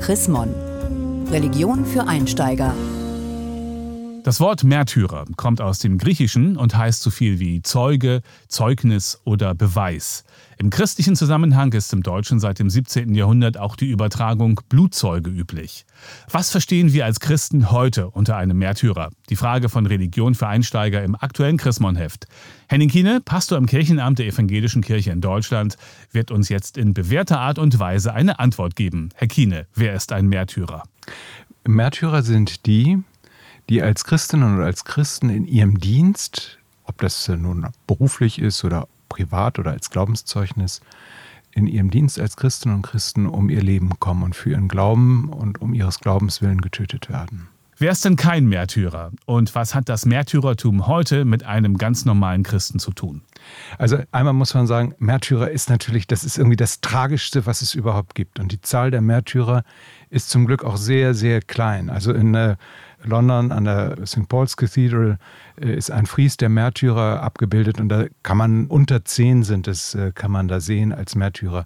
Chris Mon. Religion für Einsteiger. Das Wort Märtyrer kommt aus dem Griechischen und heißt so viel wie Zeuge, Zeugnis oder Beweis. Im christlichen Zusammenhang ist im Deutschen seit dem 17. Jahrhundert auch die Übertragung Blutzeuge üblich. Was verstehen wir als Christen heute unter einem Märtyrer? Die Frage von Religion für Einsteiger im aktuellen Chrismonheft. Henning Kiene, Pastor im Kirchenamt der Evangelischen Kirche in Deutschland, wird uns jetzt in bewährter Art und Weise eine Antwort geben. Herr Kiene, wer ist ein Märtyrer? Märtyrer sind die, die als Christinnen oder als Christen in ihrem Dienst, ob das nun beruflich ist oder privat oder als Glaubenszeugnis, in ihrem Dienst als Christinnen und Christen um ihr Leben kommen und für ihren Glauben und um ihres Glaubens willen getötet werden. Wer ist denn kein Märtyrer? Und was hat das Märtyrertum heute mit einem ganz normalen Christen zu tun? Also einmal muss man sagen, Märtyrer ist natürlich, das ist irgendwie das Tragischste, was es überhaupt gibt. Und die Zahl der Märtyrer ist zum Glück auch sehr, sehr klein. Also in äh, London an der St. Paul's Cathedral äh, ist ein Fries der Märtyrer abgebildet und da kann man unter zehn sind es, äh, kann man da sehen als Märtyrer.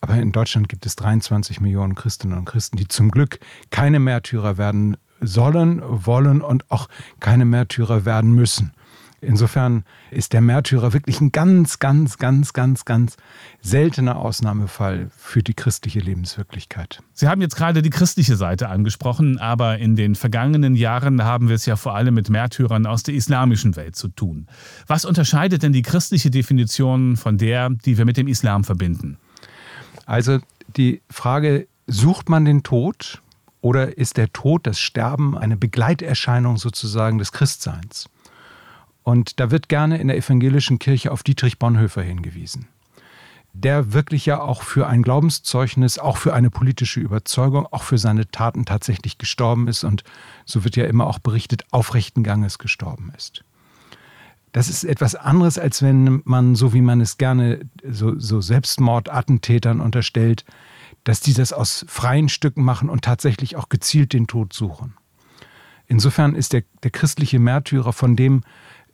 Aber in Deutschland gibt es 23 Millionen Christinnen und Christen, die zum Glück keine Märtyrer werden sollen, wollen und auch keine Märtyrer werden müssen. Insofern ist der Märtyrer wirklich ein ganz, ganz, ganz, ganz, ganz seltener Ausnahmefall für die christliche Lebenswirklichkeit. Sie haben jetzt gerade die christliche Seite angesprochen, aber in den vergangenen Jahren haben wir es ja vor allem mit Märtyrern aus der islamischen Welt zu tun. Was unterscheidet denn die christliche Definition von der, die wir mit dem Islam verbinden? Also die Frage, sucht man den Tod oder ist der Tod, das Sterben eine Begleiterscheinung sozusagen des Christseins? Und da wird gerne in der evangelischen Kirche auf Dietrich Bonhoeffer hingewiesen, der wirklich ja auch für ein Glaubenszeugnis, auch für eine politische Überzeugung, auch für seine Taten tatsächlich gestorben ist und so wird ja immer auch berichtet, aufrechten Ganges gestorben ist. Das ist etwas anderes, als wenn man, so wie man es gerne so, so Selbstmordattentätern unterstellt, dass die das aus freien Stücken machen und tatsächlich auch gezielt den Tod suchen. Insofern ist der, der christliche Märtyrer von dem,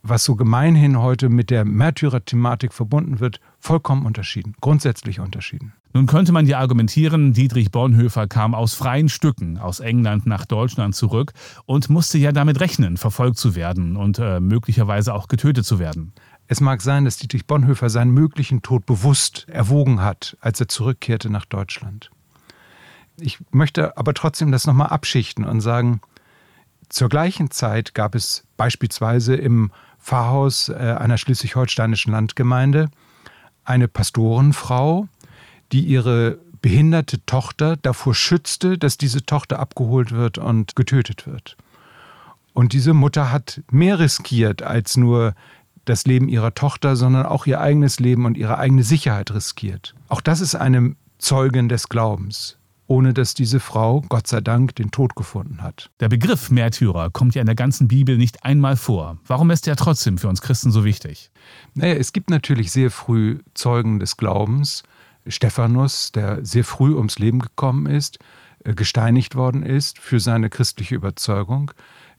was so gemeinhin heute mit der Märtyrer-Thematik verbunden wird, vollkommen unterschieden, grundsätzlich unterschieden. Nun könnte man ja argumentieren, Dietrich Bonhoeffer kam aus freien Stücken aus England nach Deutschland zurück und musste ja damit rechnen, verfolgt zu werden und äh, möglicherweise auch getötet zu werden. Es mag sein, dass Dietrich Bonhoeffer seinen möglichen Tod bewusst erwogen hat, als er zurückkehrte nach Deutschland. Ich möchte aber trotzdem das nochmal abschichten und sagen, zur gleichen Zeit gab es beispielsweise im Pfarrhaus äh, einer schleswig-holsteinischen Landgemeinde eine Pastorenfrau, die ihre behinderte Tochter davor schützte, dass diese Tochter abgeholt wird und getötet wird. Und diese Mutter hat mehr riskiert als nur das Leben ihrer Tochter, sondern auch ihr eigenes Leben und ihre eigene Sicherheit riskiert. Auch das ist eine Zeugin des Glaubens ohne dass diese Frau, Gott sei Dank, den Tod gefunden hat. Der Begriff Märtyrer kommt ja in der ganzen Bibel nicht einmal vor. Warum ist er trotzdem für uns Christen so wichtig? Naja, es gibt natürlich sehr früh Zeugen des Glaubens. Stephanus, der sehr früh ums Leben gekommen ist, äh, gesteinigt worden ist für seine christliche Überzeugung.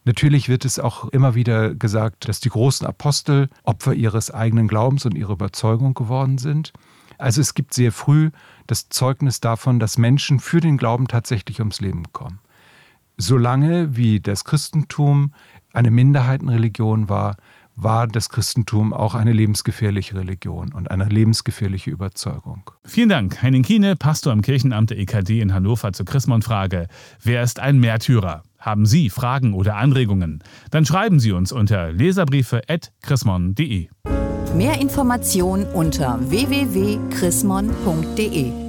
Natürlich wird es auch immer wieder gesagt, dass die großen Apostel Opfer ihres eigenen Glaubens und ihrer Überzeugung geworden sind. Also es gibt sehr früh das Zeugnis davon, dass Menschen für den Glauben tatsächlich ums Leben kommen. Solange wie das Christentum eine Minderheitenreligion war, war das Christentum auch eine lebensgefährliche Religion und eine lebensgefährliche Überzeugung. Vielen Dank, Henning Kiene, Pastor im Kirchenamt der EKD in Hannover zur Chrismon-Frage. Wer ist ein Märtyrer? Haben Sie Fragen oder Anregungen? Dann schreiben Sie uns unter leserbriefe.chrismon.de. Mehr Informationen unter www.chrismon.de